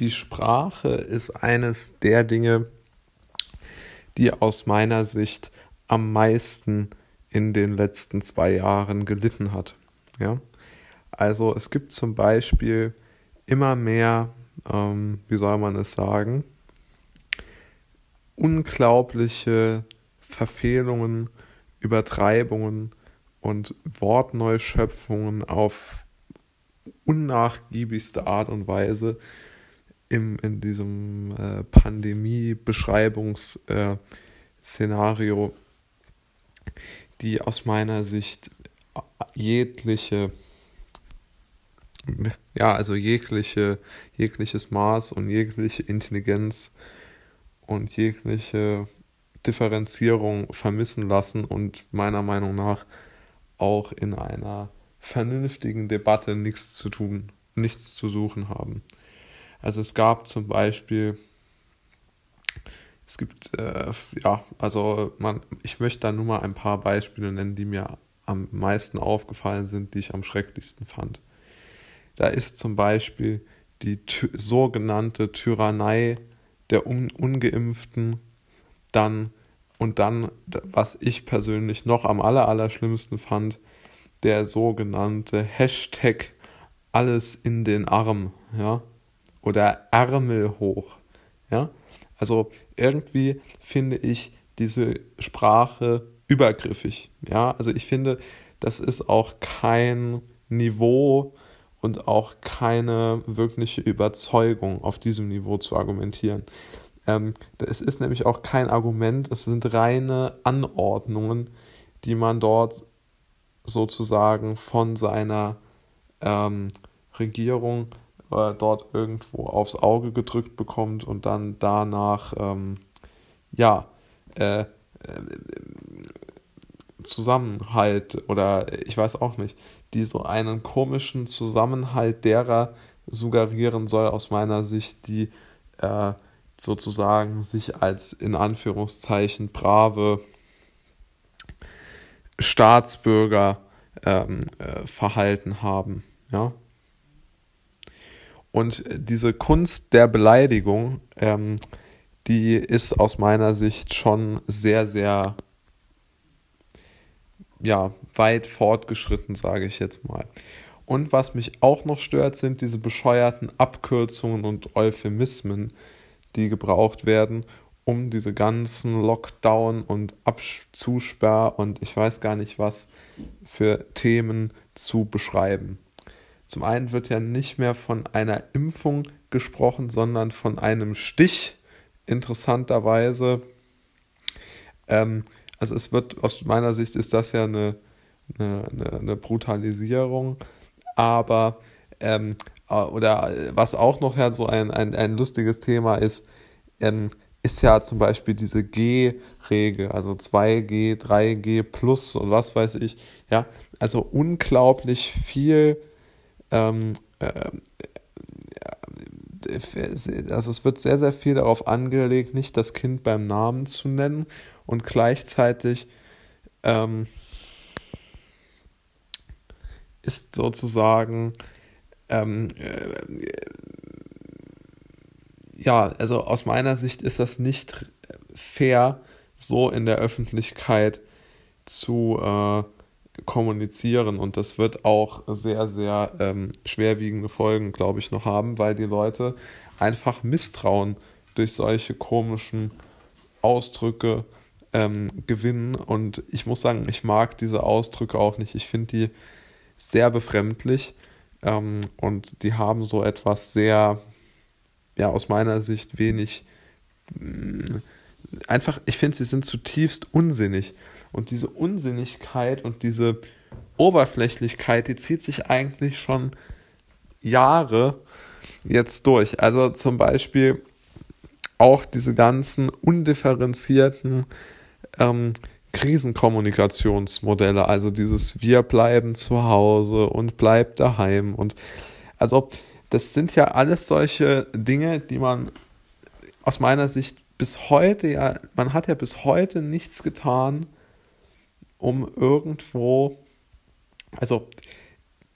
die Sprache ist eines der Dinge, die aus meiner Sicht am meisten in den letzten zwei Jahren gelitten hat. Ja, also es gibt zum Beispiel immer mehr, ähm, wie soll man es sagen, unglaubliche Verfehlungen, Übertreibungen und Wortneuschöpfungen auf unnachgiebigste Art und Weise im, in diesem äh, Pandemie-Beschreibungsszenario, äh, die aus meiner Sicht jegliche, ja, also jegliche, jegliches Maß und jegliche Intelligenz und jegliche Differenzierung vermissen lassen und meiner Meinung nach auch in einer vernünftigen Debatte nichts zu tun, nichts zu suchen haben. Also es gab zum Beispiel, es gibt, äh, ja, also man, ich möchte da nur mal ein paar Beispiele nennen, die mir am meisten aufgefallen sind, die ich am schrecklichsten fand. Da ist zum Beispiel die sogenannte Tyrannei der Un Ungeimpften, dann und dann, was ich persönlich noch am aller, aller schlimmsten fand, der sogenannte Hashtag alles in den Arm, ja, oder Ärmel hoch, ja. Also irgendwie finde ich diese Sprache übergriffig, ja. Also ich finde, das ist auch kein Niveau und auch keine wirkliche Überzeugung, auf diesem Niveau zu argumentieren. Ähm, es ist nämlich auch kein Argument, es sind reine Anordnungen, die man dort sozusagen von seiner ähm, Regierung äh, dort irgendwo aufs Auge gedrückt bekommt und dann danach ähm, ja äh, äh, Zusammenhalt oder ich weiß auch nicht, die so einen komischen Zusammenhalt derer suggerieren soll aus meiner Sicht, die äh, sozusagen sich als in Anführungszeichen brave Staatsbürger ähm, äh, verhalten haben. Ja? Und diese Kunst der Beleidigung, ähm, die ist aus meiner Sicht schon sehr, sehr ja, weit fortgeschritten, sage ich jetzt mal. Und was mich auch noch stört, sind diese bescheuerten Abkürzungen und Euphemismen, die gebraucht werden, um diese ganzen Lockdown und Abzusperr und ich weiß gar nicht was für Themen zu beschreiben. Zum einen wird ja nicht mehr von einer Impfung gesprochen, sondern von einem Stich. Interessanterweise. Ähm, also es wird, aus meiner Sicht ist das ja eine, eine, eine Brutalisierung, aber ähm, oder was auch noch ja so ein, ein, ein lustiges Thema ist, ähm, ist ja zum Beispiel diese G-Regel, also 2G, 3G plus und was weiß ich, ja, also unglaublich viel, ähm, äh, also es wird sehr, sehr viel darauf angelegt, nicht das Kind beim Namen zu nennen und gleichzeitig ähm, ist sozusagen ähm, äh, ja, also aus meiner Sicht ist das nicht fair, so in der Öffentlichkeit zu äh, kommunizieren und das wird auch sehr, sehr ähm, schwerwiegende Folgen, glaube ich, noch haben, weil die Leute einfach misstrauen durch solche komischen Ausdrücke ähm, gewinnen und ich muss sagen, ich mag diese Ausdrücke auch nicht. Ich finde die sehr befremdlich ähm, und die haben so etwas sehr ja aus meiner Sicht wenig mh, mm, einfach, ich finde, sie sind zutiefst unsinnig. Und diese Unsinnigkeit und diese Oberflächlichkeit, die zieht sich eigentlich schon Jahre jetzt durch. Also zum Beispiel auch diese ganzen undifferenzierten ähm, Krisenkommunikationsmodelle, also dieses Wir bleiben zu Hause und bleibt daheim und also das sind ja alles solche Dinge, die man aus meiner Sicht bis heute ja, man hat ja bis heute nichts getan, um irgendwo, also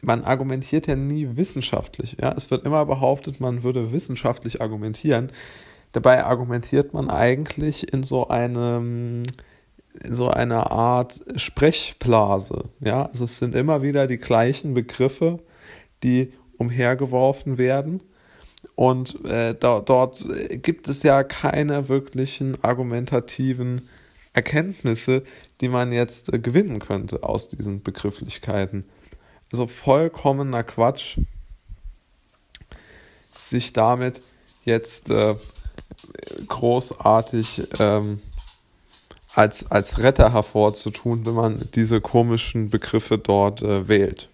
man argumentiert ja nie wissenschaftlich. Ja? Es wird immer behauptet, man würde wissenschaftlich argumentieren. Dabei argumentiert man eigentlich in so einem in so einer Art Sprechblase. Ja? Also es sind immer wieder die gleichen Begriffe, die umhergeworfen werden. Und äh, da, dort gibt es ja keine wirklichen argumentativen Erkenntnisse, die man jetzt äh, gewinnen könnte aus diesen Begrifflichkeiten. Also vollkommener Quatsch, sich damit jetzt äh, großartig ähm, als, als Retter hervorzutun, wenn man diese komischen Begriffe dort äh, wählt.